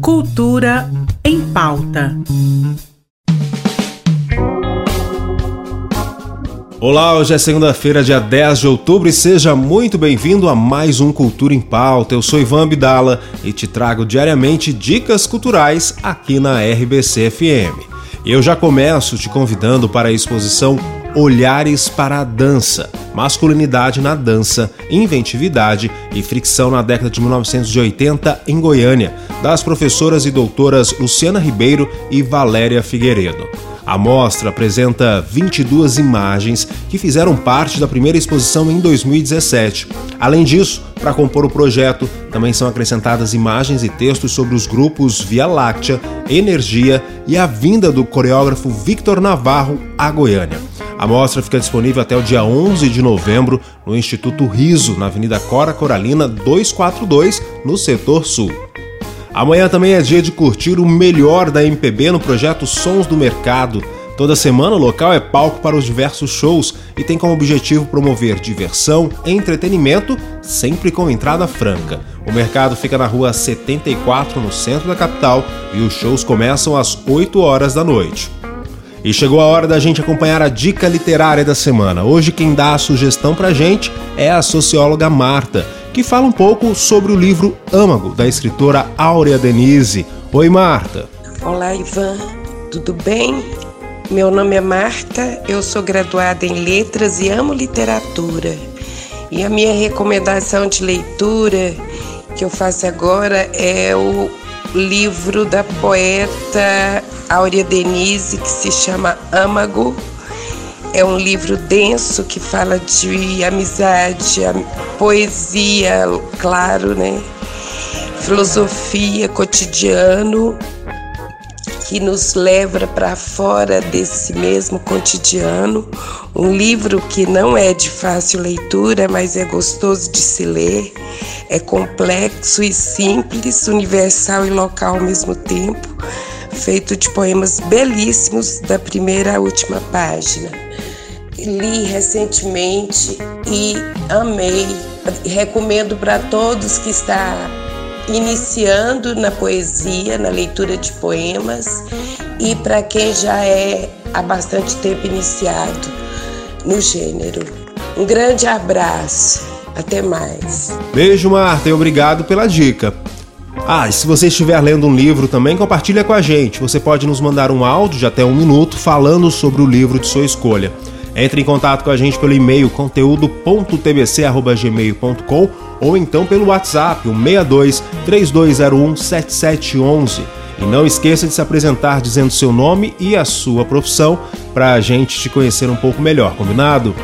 Cultura em pauta. Olá, hoje é segunda-feira, dia 10 de outubro, e seja muito bem-vindo a mais um Cultura em Pauta. Eu sou Ivan Bidala e te trago diariamente dicas culturais aqui na RBC FM. Eu já começo te convidando para a exposição Olhares para a Dança, Masculinidade na Dança, Inventividade e Fricção na década de 1980 em Goiânia, das professoras e doutoras Luciana Ribeiro e Valéria Figueiredo. A mostra apresenta 22 imagens que fizeram parte da primeira exposição em 2017. Além disso, para compor o projeto, também são acrescentadas imagens e textos sobre os grupos Via Láctea, Energia e a vinda do coreógrafo Victor Navarro à Goiânia. A mostra fica disponível até o dia 11 de novembro no Instituto Riso, na Avenida Cora Coralina 242, no setor sul. Amanhã também é dia de curtir o melhor da MPB no projeto Sons do Mercado. Toda semana o local é palco para os diversos shows e tem como objetivo promover diversão, entretenimento, sempre com entrada franca. O mercado fica na rua 74, no centro da capital, e os shows começam às 8 horas da noite. E chegou a hora da gente acompanhar a dica literária da semana. Hoje quem dá a sugestão pra gente é a socióloga Marta que fala um pouco sobre o livro Âmago, da escritora Áurea Denise. Oi, Marta. Olá, Ivan. Tudo bem? Meu nome é Marta, eu sou graduada em Letras e amo literatura. E a minha recomendação de leitura que eu faço agora é o livro da poeta Áurea Denise, que se chama Âmago, é um livro denso que fala de amizade, poesia, claro, né? Filosofia, cotidiano, que nos leva para fora desse mesmo cotidiano. Um livro que não é de fácil leitura, mas é gostoso de se ler. É complexo e simples, universal e local ao mesmo tempo, feito de poemas belíssimos da primeira à última página li recentemente e amei. Recomendo para todos que está iniciando na poesia, na leitura de poemas e para quem já é há bastante tempo iniciado no gênero. Um grande abraço. Até mais. Beijo, Marta, e obrigado pela dica. Ah, e se você estiver lendo um livro também, compartilha com a gente. Você pode nos mandar um áudio de até um minuto falando sobre o livro de sua escolha. Entre em contato com a gente pelo e-mail conteúdo.tbc@gmail.com ou então pelo WhatsApp, o 62 3201 7711. E não esqueça de se apresentar dizendo seu nome e a sua profissão para a gente te conhecer um pouco melhor, combinado?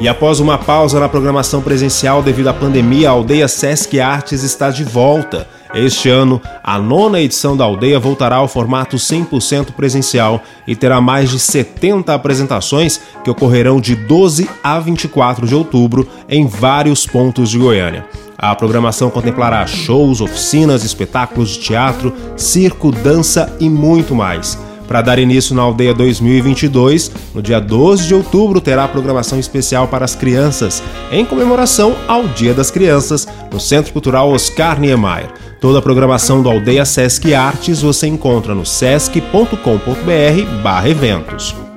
E após uma pausa na programação presencial devido à pandemia, a Aldeia Sesc Artes está de volta. Este ano, a nona edição da aldeia voltará ao formato 100% presencial e terá mais de 70 apresentações que ocorrerão de 12 a 24 de outubro em vários pontos de Goiânia. A programação contemplará shows, oficinas, espetáculos de teatro, circo, dança e muito mais. Para dar início na Aldeia 2022, no dia 12 de outubro terá programação especial para as crianças, em comemoração ao Dia das Crianças, no Centro Cultural Oscar Niemeyer. Toda a programação do Aldeia Sesc Artes você encontra no sesc.com.br/eventos.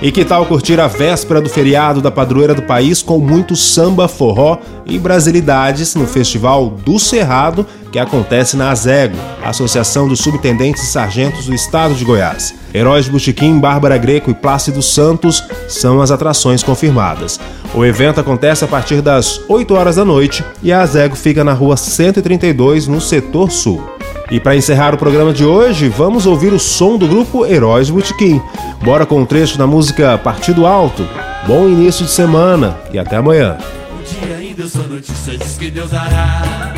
E que tal curtir a véspera do feriado da padroeira do país com muito samba, forró e brasilidades no Festival do Cerrado, que acontece na Azego, Associação dos Subintendentes e Sargentos do Estado de Goiás. Heróis de Bárbara Greco e Plácido Santos são as atrações confirmadas. O evento acontece a partir das 8 horas da noite e a Azego fica na rua 132, no setor sul. E para encerrar o programa de hoje, vamos ouvir o som do grupo Heróis Botequim. Bora com um trecho da música Partido Alto. Bom início de semana e até amanhã. Um dia ainda notícia, diz que Deus hará.